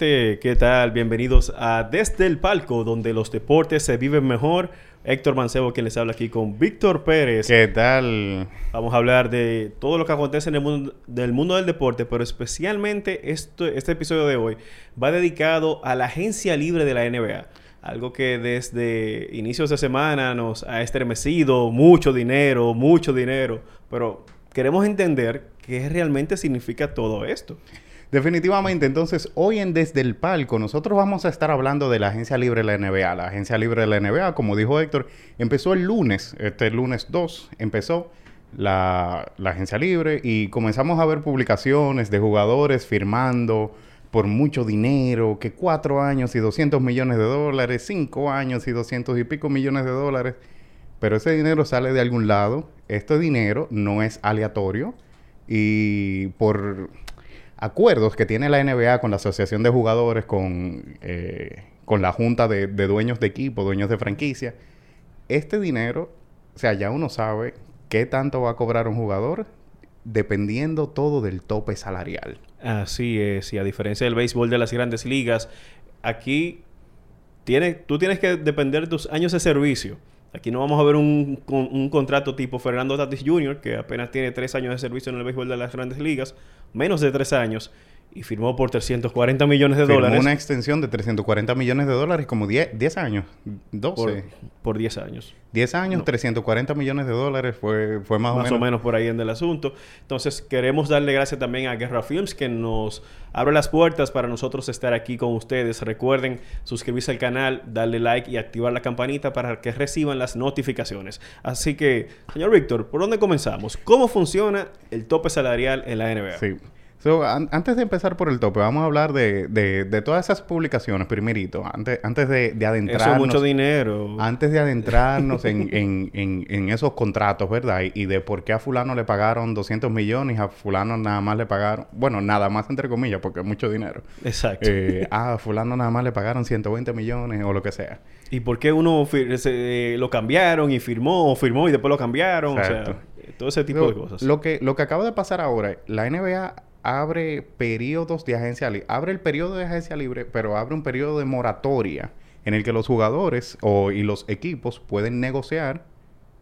¿Qué tal? Bienvenidos a Desde el Palco, donde los deportes se viven mejor. Héctor Mancebo, quien les habla aquí con Víctor Pérez. ¿Qué tal? Vamos a hablar de todo lo que acontece en el mundo del, mundo del deporte, pero especialmente esto, este episodio de hoy va dedicado a la agencia libre de la NBA. Algo que desde inicios de semana nos ha estremecido, mucho dinero, mucho dinero, pero queremos entender qué realmente significa todo esto. Definitivamente, entonces hoy en Desde el Palco nosotros vamos a estar hablando de la Agencia Libre de la NBA. La Agencia Libre de la NBA, como dijo Héctor, empezó el lunes, este lunes 2 empezó la, la Agencia Libre y comenzamos a ver publicaciones de jugadores firmando por mucho dinero, que cuatro años y 200 millones de dólares, cinco años y 200 y pico millones de dólares. Pero ese dinero sale de algún lado. Este dinero no es aleatorio. Y por acuerdos que tiene la NBA con la Asociación de Jugadores, con, eh, con la Junta de, Dueños de Equipo, Dueños de Franquicia, este dinero, o sea, ya uno sabe qué tanto va a cobrar un jugador dependiendo todo del tope salarial. Así es, y a diferencia del béisbol de las grandes ligas, aquí tiene, tú tienes que depender de tus años de servicio. Aquí no vamos a ver un, un, contrato tipo Fernando Tatis Jr., que apenas tiene tres años de servicio en el béisbol de las grandes ligas, menos de tres años, y firmó por 340 millones de firmó dólares. una extensión de 340 millones de dólares, como 10, 10 años, 12. Por, 10 años. 10 años, 340 millones de dólares fue, fue más, o menos. Más o menos por ahí en el asunto. Entonces, queremos darle gracias también a Guerra Films, que nos abre las puertas para nosotros estar aquí con ustedes. Recuerden suscribirse al canal, darle like y activar la campanita para que reciban las notificaciones. Así que, señor Víctor, ¿por dónde comenzamos? ¿Cómo funciona el tope salarial en la NBA? Sí antes de empezar por el tope, vamos a hablar de, de, todas esas publicaciones, primerito, antes, antes de, de adentrarnos. Eso es mucho dinero. Antes de adentrarnos en, en, en, en, esos contratos, ¿verdad? Y, de por qué a Fulano le pagaron 200 millones y a Fulano nada más le pagaron, bueno, nada más entre comillas, porque es mucho dinero. Exacto. Eh, a Fulano nada más le pagaron 120 millones o lo que sea. ¿Y por qué uno lo cambiaron y firmó, o firmó y después lo cambiaron? O sea, todo ese tipo de cosas. Lo que, lo que acaba de pasar ahora, la NBA abre periodos de agencia libre. Abre el periodo de agencia libre, pero abre un periodo de moratoria en el que los jugadores o, y los equipos pueden negociar,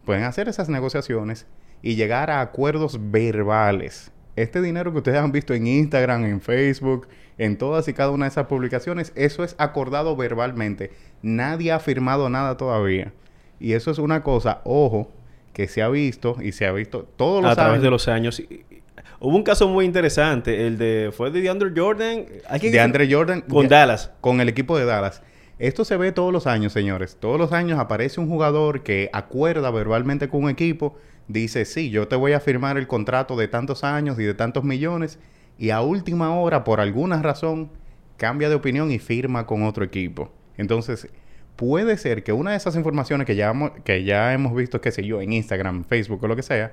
pueden hacer esas negociaciones y llegar a acuerdos verbales. Este dinero que ustedes han visto en Instagram, en Facebook, en todas y cada una de esas publicaciones, eso es acordado verbalmente. Nadie ha firmado nada todavía. Y eso es una cosa, ojo, que se ha visto y se ha visto todos los a través de los años Hubo un caso muy interesante, el de fue de DeAndre Jordan, de Andre Jordan con Dallas, con el equipo de Dallas. Esto se ve todos los años, señores. Todos los años aparece un jugador que acuerda verbalmente con un equipo, dice, sí, yo te voy a firmar el contrato de tantos años y de tantos millones, y a última hora, por alguna razón, cambia de opinión y firma con otro equipo. Entonces, puede ser que una de esas informaciones que ya, que ya hemos visto, qué sé yo, en Instagram, Facebook o lo que sea,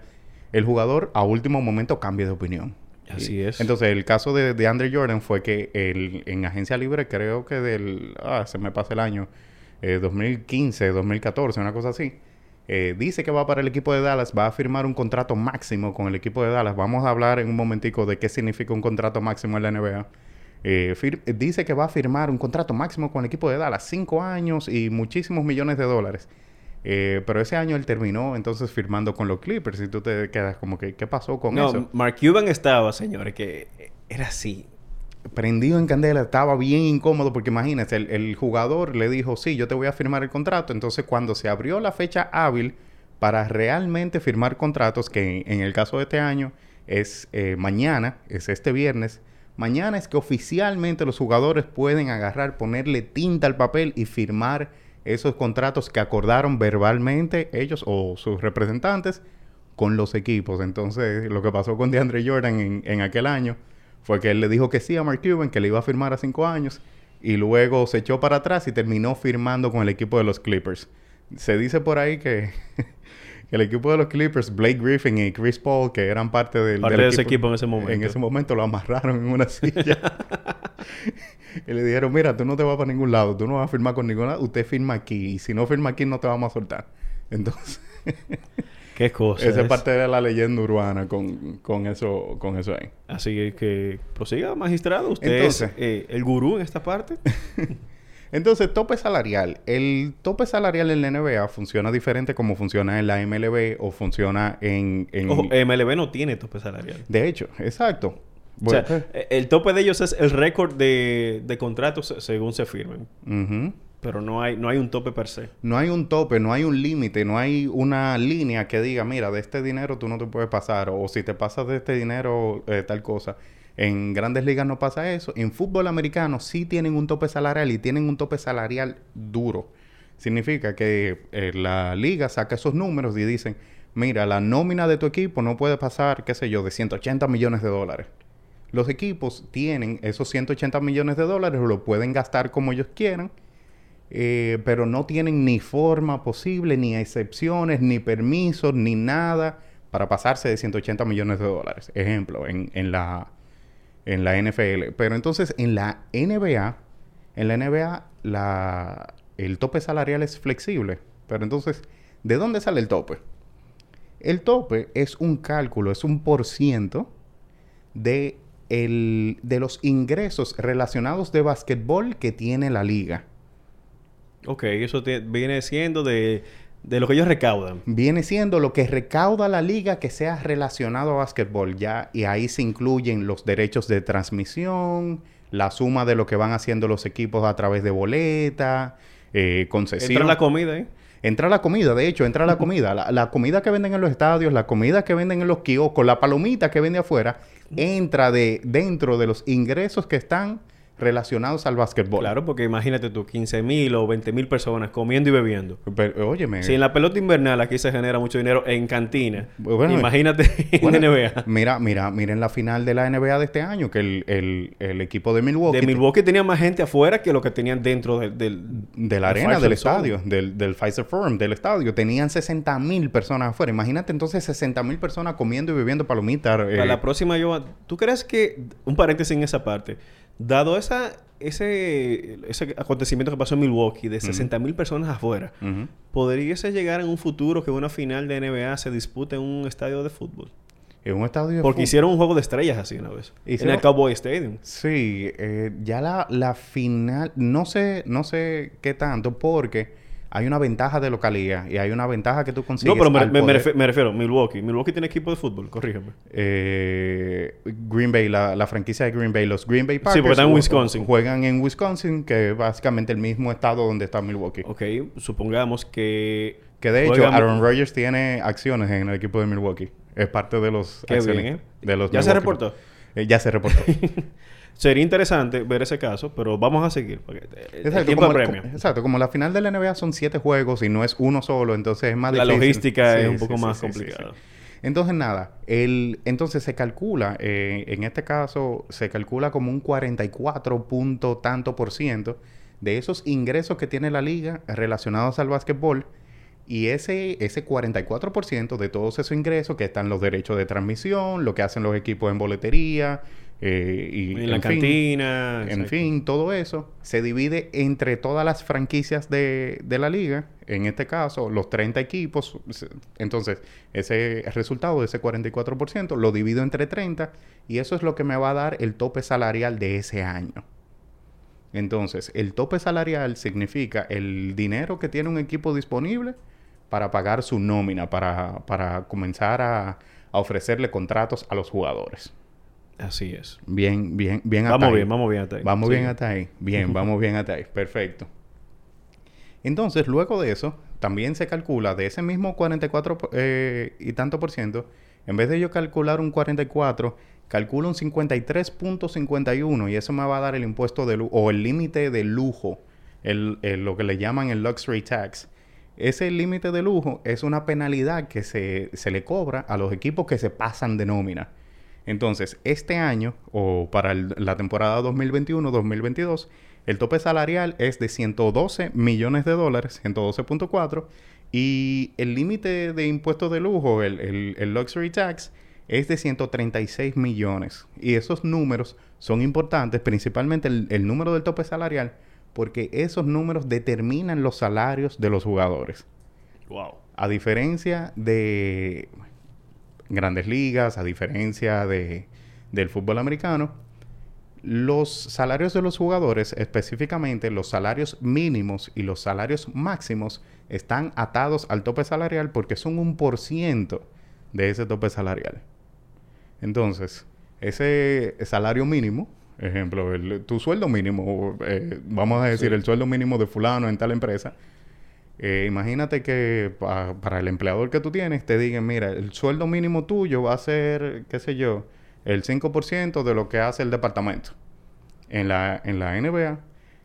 el jugador a último momento cambia de opinión. Así es. Entonces, el caso de, de Andre Jordan fue que el, en agencia libre, creo que del. Ah, se me pasa el año. 2015, eh, 2014, una cosa así. Eh, dice que va para el equipo de Dallas, va a firmar un contrato máximo con el equipo de Dallas. Vamos a hablar en un momentico de qué significa un contrato máximo en la NBA. Eh, dice que va a firmar un contrato máximo con el equipo de Dallas, cinco años y muchísimos millones de dólares. Eh, pero ese año él terminó entonces firmando con los Clippers y tú te quedas como que, ¿qué pasó con No, eso? Mark Cuban estaba, señores, que era así. Prendido en candela, estaba bien incómodo porque imagínate, el, el jugador le dijo, sí, yo te voy a firmar el contrato. Entonces cuando se abrió la fecha hábil para realmente firmar contratos, que en el caso de este año es eh, mañana, es este viernes, mañana es que oficialmente los jugadores pueden agarrar, ponerle tinta al papel y firmar esos contratos que acordaron verbalmente ellos o sus representantes con los equipos. Entonces, lo que pasó con DeAndre Jordan en, en aquel año fue que él le dijo que sí a Mark Cuban, que le iba a firmar a cinco años, y luego se echó para atrás y terminó firmando con el equipo de los Clippers. Se dice por ahí que, que el equipo de los Clippers, Blake Griffin y Chris Paul, que eran parte del, Parte del de ese equipo en ese momento. en ese momento lo amarraron en una silla. y le dijeron, mira, tú no te vas para ningún lado, tú no vas a firmar con ningún lado, usted firma aquí, y si no firma aquí no te vamos a soltar. Entonces, Qué cosa. esa es es. parte de la leyenda urbana con, con eso, con eso ahí. Así que prosiga, magistrado. Usted Entonces. es eh, el gurú en esta parte. Entonces, tope salarial. El tope salarial en la NBA funciona diferente como funciona en la MLB o funciona en... en- Ojo, MLB no tiene tope salarial. De hecho, exacto. O sea, eh, el tope de ellos es el récord de, de contratos se- según se firmen. Pero no hay, no hay un tope per se. No hay un tope, no hay un límite, no hay una línea que diga, mira, de este dinero tú no te puedes pasar, o si te pasas de este dinero, eh, tal cosa. En grandes ligas no pasa eso. En fútbol americano sí tienen un tope salarial y tienen un tope salarial duro. Significa que eh, la liga saca esos números y dicen, mira, la nómina de tu equipo no puede pasar, qué sé yo, de 180 millones de dólares. Los equipos tienen esos 180 millones de dólares, lo pueden gastar como ellos quieran, eh, pero no tienen ni forma posible, ni excepciones, ni permisos, ni nada para pasarse de 180 millones de dólares. Ejemplo, en, en la, en la NFL. Pero entonces en la NBA, en la NBA el tope salarial es flexible. Pero entonces, ¿de dónde sale el tope? El tope es un cálculo, es un por ciento de, de los ingresos relacionados de basquetbol que tiene la liga. Ok, eso viene siendo de, de lo que ellos recaudan. Viene siendo lo que recauda la liga que sea relacionado a básquetbol ya. Y ahí se incluyen los derechos de transmisión, la suma de lo que van haciendo los equipos a través de boleta, eh, concesión. Entra la comida, ¿eh? Entra la comida, de hecho, entra la comida. La, la comida que venden en los estadios, la comida que venden en los kioscos, la palomita que vende afuera, entra de dentro de los ingresos que están relacionados al básquetbol. Claro, porque imagínate tú, 15 mil o 20 mil personas comiendo y bebiendo. Pero, óyeme. Si en la pelota invernal aquí se genera mucho dinero en cantina, Bueno, imagínate Bueno, en NBA. Mira, mira, miren la final de la NBA de este año, que el, el- el equipo de Milwaukee, De Milwaukee tenía más gente afuera que lo que tenían dentro del... del de la arena, del estadio, del, del Pfizer Forum, del estadio, tenían 60 mil personas afuera. Imagínate entonces 60 mil personas comiendo y bebiendo palomitas. eh, Para la próxima, yo... ¿Tú crees que... Un paréntesis en esa parte. Dado esa, ese, ese acontecimiento que pasó en Milwaukee de 60 mil personas afuera, ujú. ¿podríase llegar en un futuro que una final de NBA se dispute en un estadio de fútbol? En un estadio de Porque fútbol. hicieron un juego de estrellas así una vez. En Hicieron- el Cowboy Stadium. Sí, eh, ya la, la final, no sé, no sé qué tanto, porque hay una ventaja de localidad y hay una ventaja que tú consigues. No, pero me, al me- poder- me refiero, Milwaukee. Milwaukee tiene equipo de fútbol, corrígeme. eh, Green Bay, la, la franquicia de Green Bay, los Green Bay Packers. porque están en Wisconsin. Juegan en Wisconsin, que es básicamente el mismo estado donde está Milwaukee. Ok, supongamos que... Que de hecho, Aaron Rodgers tiene acciones en el equipo de Milwaukee. Es parte de los Qué bien, ¿eh? de los ¿Ya se reportó? Eh, ya se reportó. Sería interesante ver ese caso, pero vamos a seguir. Porque el Exacto tiempo como, apremia. como- exacto, como la final de la NBA son siete juegos y no es uno solo, entonces es más La difícil. logística Sí, es un poco sí, más sí, complicada. Entonces, nada, el, entonces se calcula, eh, en este caso, se calcula como un 44 punto tanto por ciento de esos ingresos que tiene la liga relacionados al básquetbol. Y ese, ese 44% de todos esos ingresos, que están los derechos de transmisión, lo que hacen los equipos en boletería, eh, y En la fin, cantina. en exacto. fin, todo eso se divide entre todas las franquicias de, de la liga. En este caso, los 30 equipos. Entonces, ese resultado de ese 44% lo divido entre 30 y eso es lo que me va a dar el tope salarial de ese año. Entonces, el tope salarial significa el dinero que tiene un equipo disponible para pagar su nómina, para, para comenzar a, a ofrecerle contratos a los jugadores. Así es. Bien, bien, bien hasta Vamos ahí. bien, vamos bien hasta ahí. Vamos Sí. bien hasta ahí. Bien, vamos bien hasta ahí. Perfecto. Entonces, luego de eso, también se calcula de ese mismo 44 eh, y tanto por ciento, en vez de yo calcular un 44, calculo un 53.51 y eso me va a dar el impuesto de lujo o el límite de lujo, el, el- lo que le llaman el luxury tax. Ese límite de lujo es una penalidad que se, se le cobra a los equipos que se pasan de nómina. Entonces, este año, o para el- la temporada 2021-2022, el tope salarial es de 112 millones de dólares, 112.4, y el límite de impuestos de lujo, el, el- el luxury tax, es de 136 millones. Y esos números son importantes, principalmente el, el número del tope salarial, porque esos números determinan los salarios de los jugadores. Wow. A diferencia de grandes ligas, a diferencia de, del fútbol americano, los salarios de los jugadores, específicamente los salarios mínimos y los salarios máximos, están atados al tope salarial porque son un por ciento de ese tope salarial. Entonces, ese salario mínimo, ejemplo, el- tu sueldo mínimo, eh, vamos a decir Sí. el sueldo mínimo de fulano en tal empresa, eh, imagínate que pa- para el empleador que tú tienes te digan, mira, el sueldo mínimo tuyo va a ser, qué sé yo, el 5% de lo que hace el departamento. En la, en la NBA,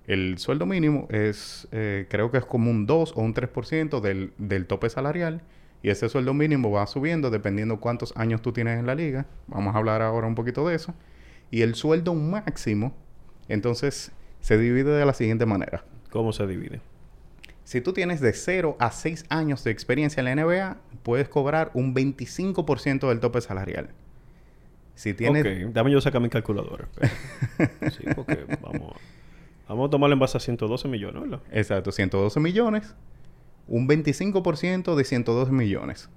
el sueldo mínimo es, eh, creo que es como un 2 o un 3% del, del tope salarial. Y ese sueldo mínimo va subiendo dependiendo cuántos años tú tienes en la liga. Vamos a hablar ahora un poquito de eso. Y el sueldo máximo, entonces, se divide de la siguiente manera. ¿Cómo se divide? Si tú tienes de 0 a 6 años de experiencia en la NBA, puedes cobrar un 25% del tope salarial. Si tienes... Ok, dame yo sacar mi calculadora. sí, porque vamos, vamos a tomarlo en base a 112 millones, ¿verdad? Exacto, 112 millones. Un 25% de 112 millones.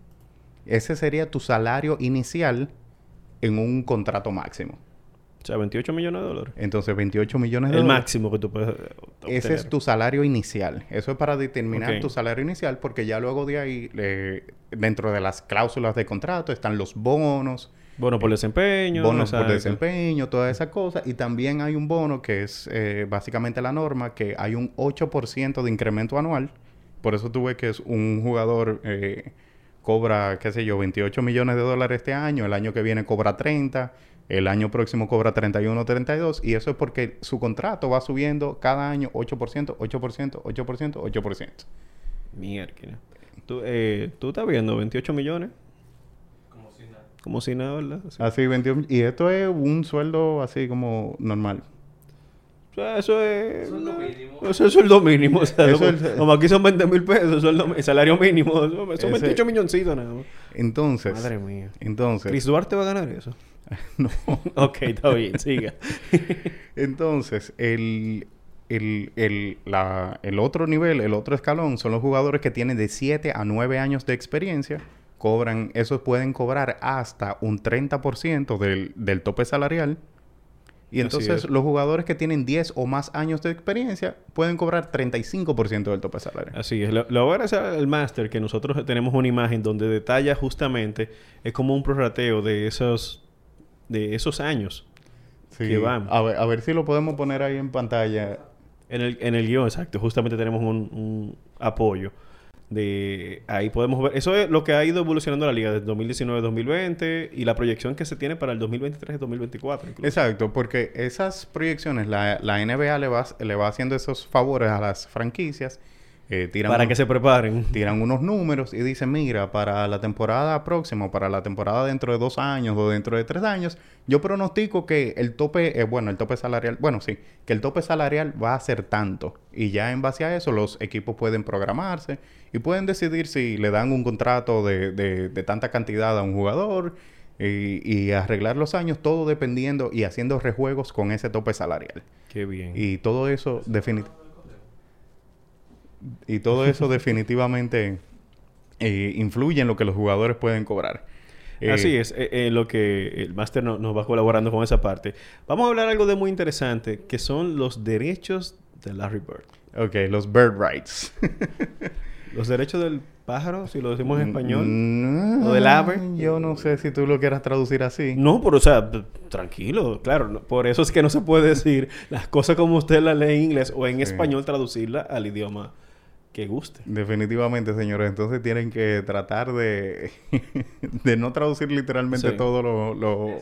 Ese sería tu salario inicial en un contrato máximo. O sea, 28 millones de dólares. Entonces, 28 millones de El dólares. máximo que tú puedes eh, obtener. Ese es tu salario inicial. Eso es para determinar tu salario inicial, porque ya luego de ahí, eh, dentro de las cláusulas de contrato, están los bonos, Bono por desempeño. bonos por desempeño, todas esas cosas. Y también hay un bono que es eh, básicamente la norma, que hay un 8% de incremento anual. Por eso tú ves que es un jugador eh, cobra, qué sé yo, 28 millones de dólares este año, el año que viene cobra 30, el año próximo cobra 31, 32, y eso es porque su contrato va subiendo cada año 8%, 8%, 8%, 8%. Mierda. ¿Tú, eh, ¿Tú estás viendo 28 millones? Como si nada. Como si nada, ¿verdad? Sí. Así, 21, y esto es un sueldo así como normal. O sea, eso es... Sueldo mínimo. Eso es sueldo mínimo. O sea, Eso como, es- como aquí son 20 mil pesos, sueldo, el salario mínimo. Son son Ese- 28 milloncitos nada más. Entonces, Madre mía. entonces, ¿Chris Duarte va a ganar eso? no. ok, está bien, siga. Entonces, el, el, el, la- el otro nivel, el otro escalón, son los jugadores que tienen de 7 a 9 años de experiencia. Cobran, esos pueden cobrar hasta un 30% del, del tope salarial. Y entonces es. los jugadores que tienen 10 o más años de experiencia pueden cobrar 35% del tope salarial. Así es. Lo, lo voy a hacer el máster, que nosotros tenemos una imagen donde detalla justamente, es como un prorrateo de esos, de esos años. Sí. que van. A ver, a ver si lo podemos poner ahí en pantalla. En el, en el guion, exacto. Justamente tenemos un, un apoyo. De ahí podemos ver. Eso es lo que ha ido evolucionando la liga desde 2019-2020 y la proyección que se tiene para el 2023-2024. incluso. Exacto, porque esas proyecciones, la, la NBA le va, le va haciendo esos favores a las franquicias. Tiran Para un- que se preparen. tiran unos números y dicen, mira, para la temporada próxima, para la temporada dentro de dos años o dentro de tres años, yo pronostico que el tope, eh, bueno, el tope salarial, bueno, sí, que el tope salarial va a ser tanto. Y ya en base a eso los equipos pueden programarse y pueden decidir si le dan un contrato de, de- de tanta cantidad a un jugador, Y, y arreglar los años, todo dependiendo y haciendo rejuegos con ese tope salarial. Qué bien. Y todo eso definitivamente... Y todo eso definitivamente eh, influye en lo que los jugadores pueden cobrar. Eh, Así es, eh, lo que el máster no- nos va colaborando con esa parte. Vamos a hablar algo de muy interesante, que son los derechos de Larry Bird. Ok, los bird rights. Los derechos del pájaro, si lo decimos en español. Mm, ¿O del ave? Yo no sé si tú lo quieras traducir así. No, pero o sea, tranquilo, claro. no- por eso es que no se puede decir las cosas como usted las lee en inglés o en Sí. español, traducirla al idioma que guste. Definitivamente, señores. Entonces tienen que tratar de, de no traducir literalmente Sí. todo lo, lo,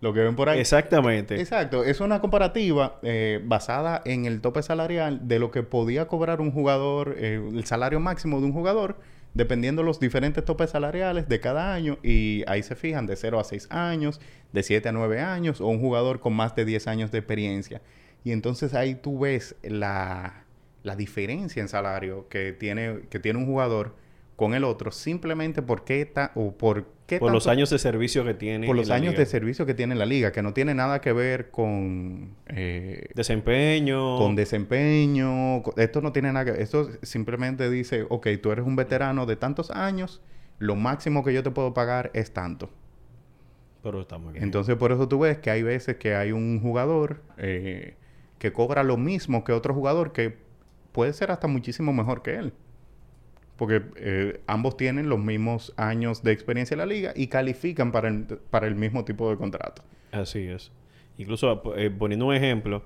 lo que ven por ahí. Exactamente. Exacto, es una comparativa eh, basada en el tope salarial de lo que podía cobrar un jugador, eh, el salario máximo de un jugador, dependiendo los diferentes topes salariales de cada año. Y ahí se fijan de 0 a 6 años, de 7 a 9 años, o un jugador con más de 10 años de experiencia. Y entonces ahí tú ves la, la diferencia en salario que tiene, que tiene un jugador con el otro, simplemente por qué ta- o por qué Por los años de servicio que tiene. por en los años liga. de servicio que tiene la liga, que no tiene nada que ver con, eh, Desempeño. con desempeño. Esto no tiene nada que ver. Esto simplemente dice, ok, tú eres un veterano de tantos años, lo máximo que yo te puedo pagar es tanto. Pero está muy bien. Entonces, por eso tú ves que hay veces que hay un jugador eh, que cobra lo mismo que otro jugador que puede ser hasta muchísimo mejor que él. Porque eh, ambos tienen los mismos años de experiencia en la liga y califican para el, para el mismo tipo de contrato. Así es. Incluso eh, poniendo un ejemplo,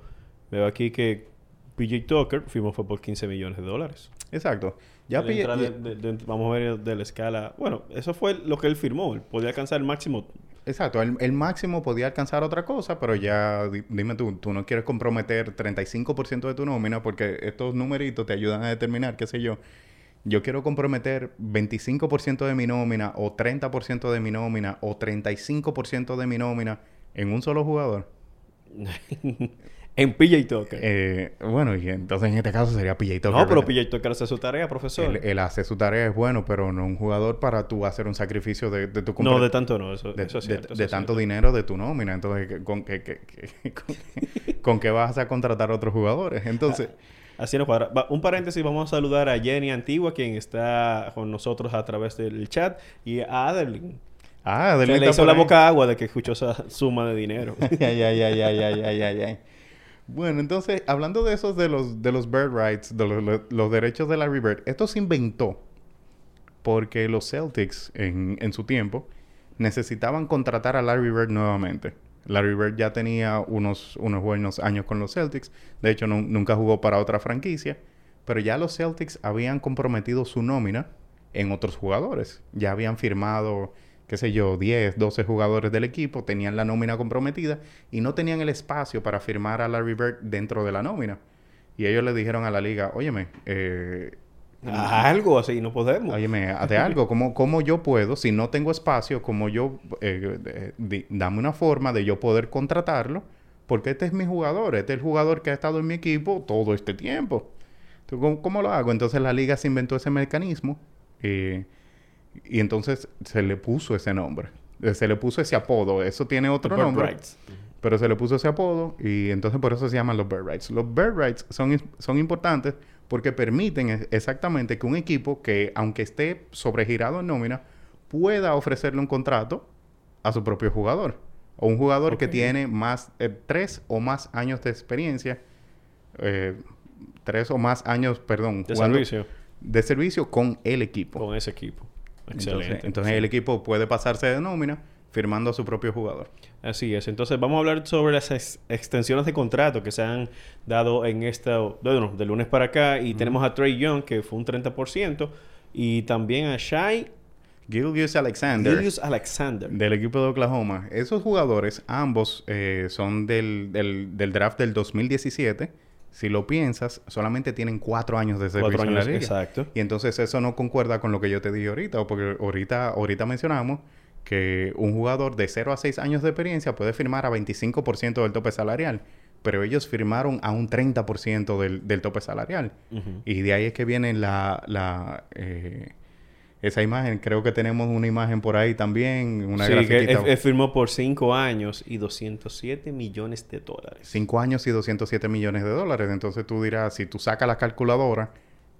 veo aquí que PJ Tucker firmó fue por 15 millones de dólares. Exacto. Ya de- de- de- vamos a ver de la escala. Bueno, eso fue lo que él firmó. Él podía alcanzar el máximo. Exacto, el, el máximo podía alcanzar otra cosa, pero ya di- dime tú, tú no quieres comprometer 35% de tu nómina porque estos numeritos te ayudan a determinar, qué sé yo. Yo quiero comprometer 25% de mi nómina o 30% de mi nómina o 35% de mi nómina en un solo jugador. En PJ Tucker. Eh, bueno, y entonces en este caso sería PJ Tucker. No, pero ¿verdad? PJ Tucker hace su tarea, profesor. Él, él, hace su tarea, es bueno, pero no un jugador para tú hacer un sacrificio de, de tu No, de tanto no, eso, de, eso es cierto, de, tanto dinero de tu nómina. Entonces, ¿con qué, con, qué vas a contratar a otros jugadores? Entonces. Así nos cuadra. Va, un paréntesis, vamos a saludar a Jenny Antigua, quien está con nosotros a través del chat, y a Adeline. Ah, Adeline. Que le hizo la boca agua de que escuchó esa suma de dinero. ay, ay, ay, ay, ay, ay, ay. ay. Bueno, entonces, hablando de esos de los, de los bird rights, de los, derechos de Larry Bird, esto se inventó porque los Celtics en, en su tiempo necesitaban contratar a Larry Bird nuevamente. Larry Bird ya tenía unos, unos buenos años con los Celtics. De hecho, nu- nunca jugó para otra franquicia. Pero ya los Celtics habían comprometido su nómina en otros jugadores. Ya habían firmado, qué sé yo, 10, 12 jugadores del equipo. Tenían la nómina comprometida y no tenían el espacio para firmar a Larry Bird dentro de la nómina. Y ellos le dijeron a la liga, óyeme, eh, Algo así, no podemos. Óyeme, de algo, ¿cómo, cómo yo puedo, si no tengo espacio, cómo yo, eh, eh, di- dame una forma de yo poder contratarlo, porque este es mi jugador, este es el jugador que ha estado en mi equipo todo este tiempo. Entonces, ¿cómo, cómo lo hago? Entonces la liga se inventó ese mecanismo eh, y entonces se le puso ese nombre, Eh, se le puso ese apodo, eso tiene otro nombre. rights. Pero se le puso ese apodo y entonces por eso se llaman los bird rights. Los bird rights son, son importantes porque permiten exactamente que un equipo que, aunque esté sobregirado en nómina, pueda ofrecerle un contrato a su propio jugador. O un jugador que tiene más, eh, tres o más años de experiencia, eh, tres o más años, perdón, De jugando- servicio de servicio con el equipo. con ese equipo. Entonces, Excelente. entonces el equipo puede pasarse de nómina firmando a su propio jugador. Así es. Entonces vamos a hablar sobre las ex- extensiones de contrato que se han dado en esta, bueno, de lunes para acá. Y tenemos a Trey Young, que fue un 30%. Y también a Shai Gilgius Alexander. Julius Alexander. Del equipo de Oklahoma. Esos jugadores, ambos eh, son del, del, del draft del 2017. Si lo piensas, solamente tienen cuatro años de servicio Cuatro en la años, liga. exacto. Y entonces eso no concuerda con lo que yo te dije ahorita, porque ahorita, ahorita mencionamos que un jugador de 0 a 6 años de experiencia puede firmar a 25% del tope salarial, pero ellos firmaron a un 30% del, del tope salarial. Y de ahí es que viene la, la, eh, esa imagen, creo que tenemos una imagen por ahí también, una sí, grafiquita. firmó por 5 años y 207 millones de dólares. Cinco años y 207 millones de dólares. Entonces tú dirás, si tú sacas la calculadora,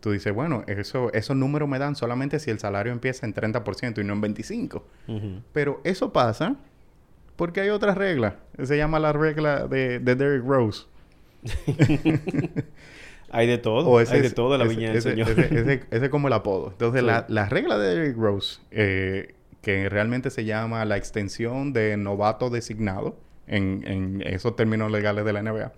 tú dices, bueno, eso, esos números me dan solamente si el salario empieza en 30% y no en 25%. Ujú. Pero eso pasa porque hay otra regla. Se llama la regla de, de Derrick Rose. Hay de todo. O ese hay de todo la ese- viña del ese- señor. Ese, es como el apodo. Entonces, Sí. la, la regla de Derrick Rose, eh, que realmente se llama la extensión de novato designado, en, en esos términos legales de la NBA,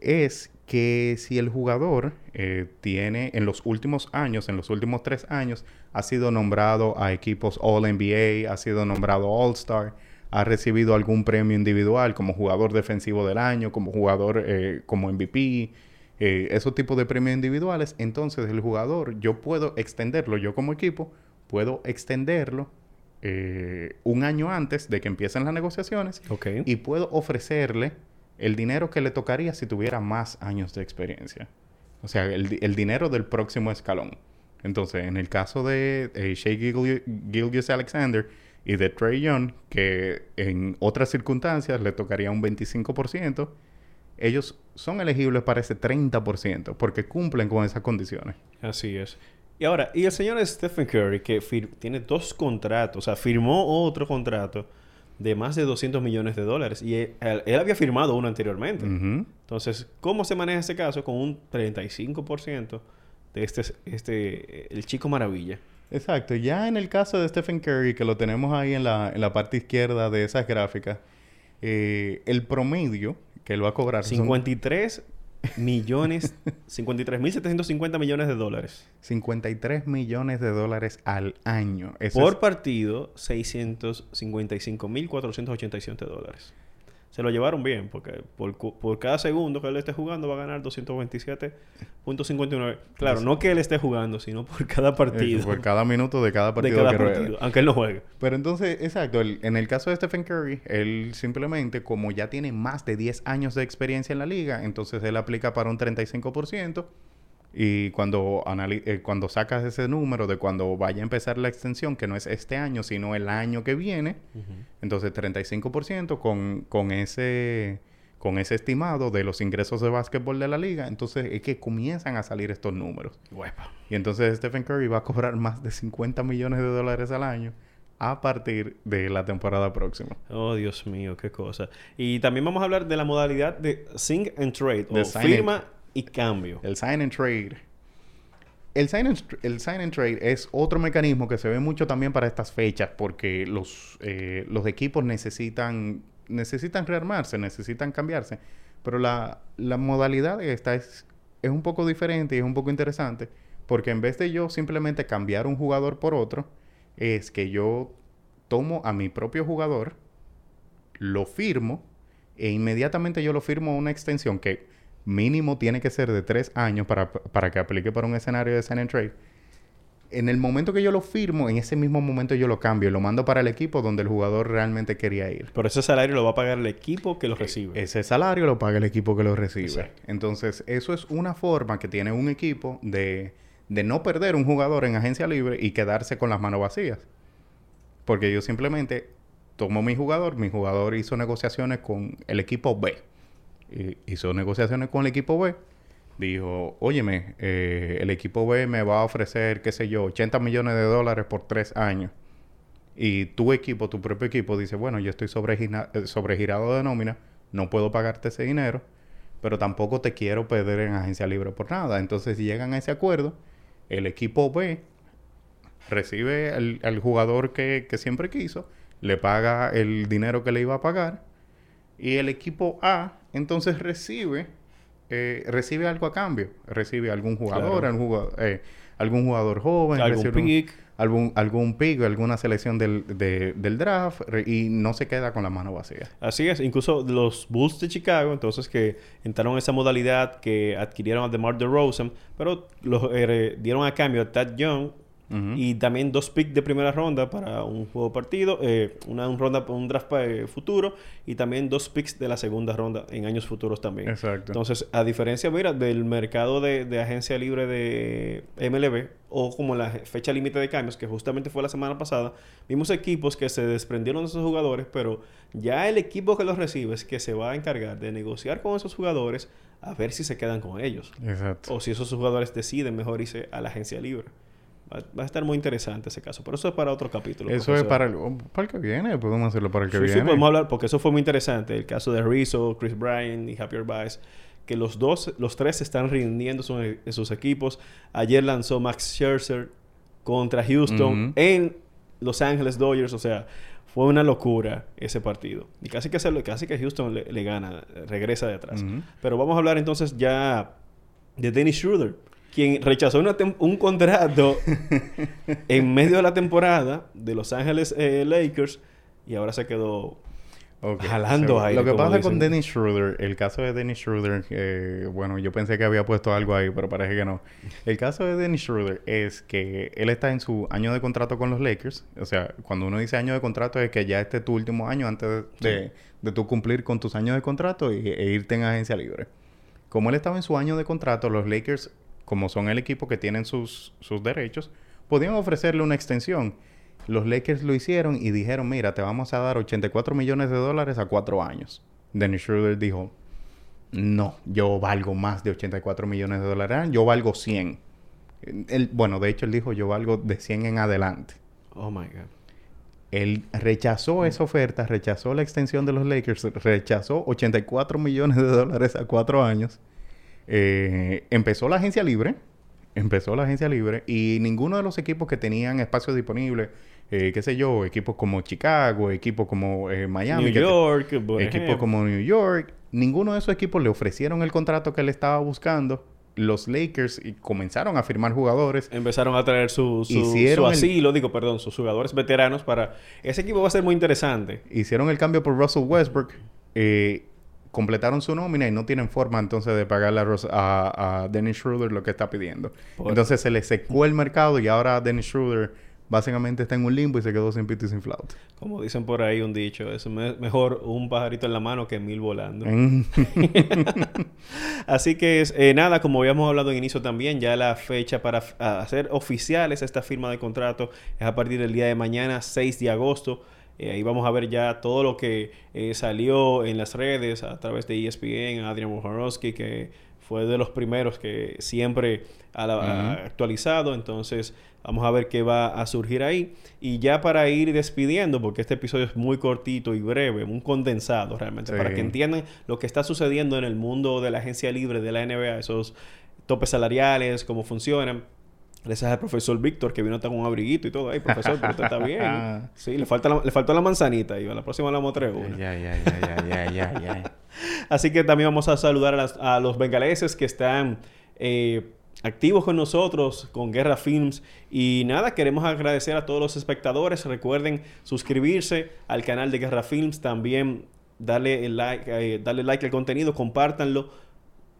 es que si el jugador eh, tiene en los últimos años, en los últimos tres años, ha sido nombrado a equipos All NBA, ha sido nombrado All Star, ha recibido algún premio individual como jugador defensivo del año, como jugador eh, como MVP, eh, esos tipos de premios individuales, entonces el jugador, yo puedo extenderlo, yo como equipo, puedo extenderlo eh, un año antes de que empiecen las negociaciones y puedo ofrecerle el dinero que le tocaría si tuviera más años de experiencia. O sea, el, el dinero del próximo escalón. Entonces, en el caso de eh, Shea Gilgi- Gilgeous Alexander y de Trey Young, que en otras circunstancias le tocaría un 25%, ellos son elegibles para ese 30% porque cumplen con esas condiciones. Así es. Y ahora, y el señor Stephen Curry, que tiene dos contratos, o sea, firmó otro contrato de más de 200 millones de dólares. Y él, él- él había firmado uno anteriormente. Entonces, ¿cómo se maneja ese caso? Con un 35% de este, este, el chico maravilla. Exacto. Ya en el caso de Stephen Curry, que lo tenemos ahí en la, en la parte izquierda de esas gráficas, eh, el promedio que él va a cobrar son 53 millones, 53.750 millones de dólares. 53 millones de dólares al año. Eso Por es- partido, 655.487 dólares. Se lo llevaron bien, porque por, por cada segundo que él esté jugando va a ganar 227.59. Claro, no que él esté jugando, sino por cada partido. por cada minuto de cada de partido cada que partido, aunque él no juegue. Pero entonces, exacto, el- en el caso de Stephen Curry, él simplemente, como ya tiene más de 10 años de experiencia en la liga, entonces él aplica para un 35%. Y cuando, anali- eh, cuando sacas ese número de cuando vaya a empezar la extensión, que no es este año, sino el año que viene, entonces 35% con, con, ese, con ese estimado de los ingresos de básquetbol de la liga, entonces es que comienzan a salir estos números. Y entonces Stephen Curry va a cobrar más de 50 millones de dólares al año a partir de la temporada próxima. Oh, Dios mío, qué cosa. Y también vamos a hablar de la modalidad de sing and trade, De o firma y cambio. El sign and trade. El sign and, el trade es otro mecanismo que se ve mucho también para estas fechas porque los, eh, los equipos necesitan, necesitan rearmarse, necesitan cambiarse. Pero la, la modalidad esta es, es un poco diferente y es un poco interesante porque en vez de yo simplemente cambiar un jugador por otro, es que yo tomo a mi propio jugador, lo firmo e inmediatamente yo lo firmo una extensión que mínimo tiene que ser de tres años para, para que aplique para un escenario de sign and trade. En el momento que yo lo firmo, en ese mismo momento yo lo cambio y lo mando para el equipo donde el jugador realmente quería ir. Pero ese salario lo va a pagar el equipo que lo recibe. Ese salario lo paga el equipo que lo recibe. Exacto. Entonces, eso es una forma que tiene un equipo de, de no perder un jugador en agencia libre y quedarse con las manos vacías. Porque yo simplemente tomo mi jugador, mi jugador hizo negociaciones con el equipo B. Hizo negociaciones con el equipo B. Dijo, óyeme, eh, el equipo B me va a ofrecer, qué sé yo, 80 millones de dólares por tres años. Y tu equipo, tu propio equipo, dice, bueno, yo estoy eh, sobregirado de nómina, no puedo pagarte ese dinero, pero tampoco te quiero perder en agencia libre por nada. Entonces, si llegan a ese acuerdo, el equipo B recibe al, al jugador que, que siempre quiso, le paga el dinero que le iba a pagar, y el equipo A entonces recibe eh, recibe algo a cambio. Recibe algún jugador, Claro. algún, jugador eh, algún jugador joven, Algún pick. algún, algún pick, alguna selección del, de- del draft y no se queda con la mano vacía. Así es, incluso los Bulls de Chicago, entonces que entraron en esa modalidad que adquirieron a DeMar DeRozan, pero los eh, dieron a cambio a Tad Young Y también dos picks de primera ronda para un juego partido, eh, una un ronda un draft eh, futuro y también dos picks de la segunda ronda en años futuros también. Exacto. Entonces, a diferencia, mira, del mercado de, de agencia libre de MLB o como la fecha límite de cambios, que justamente fue la semana pasada, vimos equipos que se desprendieron de esos jugadores, pero ya el equipo que los recibe es que se va a encargar de negociar con esos jugadores a ver si se quedan con ellos. Exacto. O si esos jugadores deciden mejor irse a la agencia libre. Va, va a estar muy interesante ese caso. Pero eso es para otro capítulo. Eso es para el, oh, para el que viene. Podemos hacerlo para el que Sí, sí, viene. podemos hablar, porque eso fue muy interesante. El caso de Rizzo, Chris Bryant y Javier Baez, que los dos, los tres están rindiendo su- en sus equipos. Ayer lanzó Max Scherzer contra Houston en Los Ángeles Dodgers. O sea, fue una locura ese partido. Y casi que, se, lo- casi que Houston le, le gana, regresa de atrás. Pero vamos a hablar entonces ya de Dennis Schroeder, quien rechazó una un contrato en medio de la temporada de Los Ángeles eh, Lakers y ahora se quedó. Jalando aire, Lo que pasa dicen. con Dennis Schroeder, el caso de Dennis Schroeder, eh, bueno, yo pensé que había puesto algo ahí, pero parece que no. El caso de Dennis Schroeder es que él está en su año de contrato con los Lakers. O sea, cuando uno dice año de contrato es que ya este es tu último año antes de, de, de tú cumplir con tus años de contrato y, e irte en agencia libre. Como él estaba en su año de contrato, los Lakers, como son el equipo que tienen sus, sus derechos, podían ofrecerle una extensión. Los Lakers lo hicieron y dijeron, mira, te vamos a dar 84 millones de dólares a cuatro años. Dennis Schroeder dijo, no, yo valgo más de 84 millones de dólares, yo valgo 100. Él, bueno, de hecho él dijo, yo valgo de 100 en adelante. Oh my God. Él rechazó esa oferta, rechazó la extensión de los Lakers, rechazó 84 millones de dólares a cuatro años. Eh, empezó la agencia libre, empezó la agencia libre y ninguno de los equipos que tenían espacio disponible, eh, qué sé yo, equipos como Chicago, equipos como eh, Miami, New te- York, equipos como New York, ninguno de esos equipos le ofrecieron el contrato que él estaba buscando. Los Lakers comenzaron a firmar jugadores. Empezaron a traer su, su, Hicieron su el- asilo, digo, perdón, sus jugadores veteranos para... Ese equipo va a ser muy interesante. hicieron el cambio por Russell Westbrook, eh, completaron su nómina y no tienen forma entonces de pagarle a, a, a Dennis Schroeder lo que está pidiendo. Por- Entonces se le secó el mercado y ahora Dennis Schroeder básicamente está en un limbo y se quedó sin pito y sin flauta. Como dicen por ahí un dicho, es me- mejor un pajarito en la mano que mil volando. Mm. Así que eh, nada, como habíamos hablado en inicio también, ya la fecha para hacer oficiales esta firma de contrato es a partir del día de mañana, 6 de agosto. Eh, ahí vamos a ver ya todo lo que eh, salió en las redes a través de ESPN, Adrian Wojnarowski, que fue de los primeros que siempre ha, actualizado. Entonces, vamos a ver qué va a surgir ahí. Y ya para ir despidiendo, porque este episodio es muy cortito y breve, un condensado realmente, Sí. para que entiendan lo que está sucediendo en el mundo de la agencia libre de la NBA, esos topes salariales, cómo funcionan. Gracias al profesor Víctor, que vino hasta con un abriguito y todo. Ay, profesor, pero usted está bien. Sí, le, falta la- le faltó la manzanita. Y a la próxima le mostré una. Ya, ya, ya, ya, ya, ya, ya. Así que también vamos a saludar a, las- a los bengaleses que están eh, activos con nosotros, con Guerra Films. Y nada, queremos agradecer a todos los espectadores. Recuerden suscribirse al canal de Guerra Films. También darle, el like, eh, darle like al contenido, compártanlo.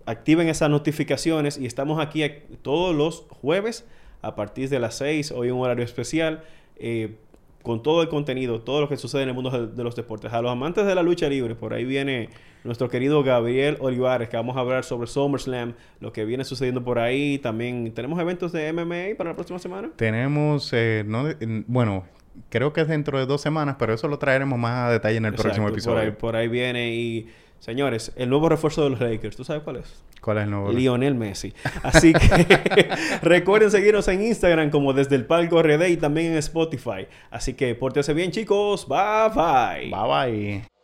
Activen esas notificaciones y estamos aquí todos los jueves a partir de las 6, hoy un horario especial, eh, con todo el contenido, todo lo que sucede en el mundo de, de los deportes. A los amantes de la lucha libre, por ahí viene nuestro querido Gabriel Olivares, que vamos a hablar sobre SummerSlam, lo que viene sucediendo por ahí. También tenemos eventos de MMA para la próxima semana. Tenemos, eh, no bueno, creo que es dentro de dos semanas, pero eso lo traeremos más a detalle en el próximo Exacto, Por ahí, episodio. por ahí viene y... Señores, el nuevo refuerzo de los Lakers, ¿tú sabes cuál es? ¿Cuál es el nuevo? Lionel Messi. Así que recuerden seguirnos en Instagram como desde el palco RD y también en Spotify. Así que pórtense bien, chicos. Bye bye. Bye bye.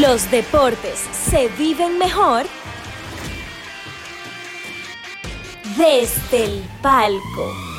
Los deportes se viven mejor desde el palco.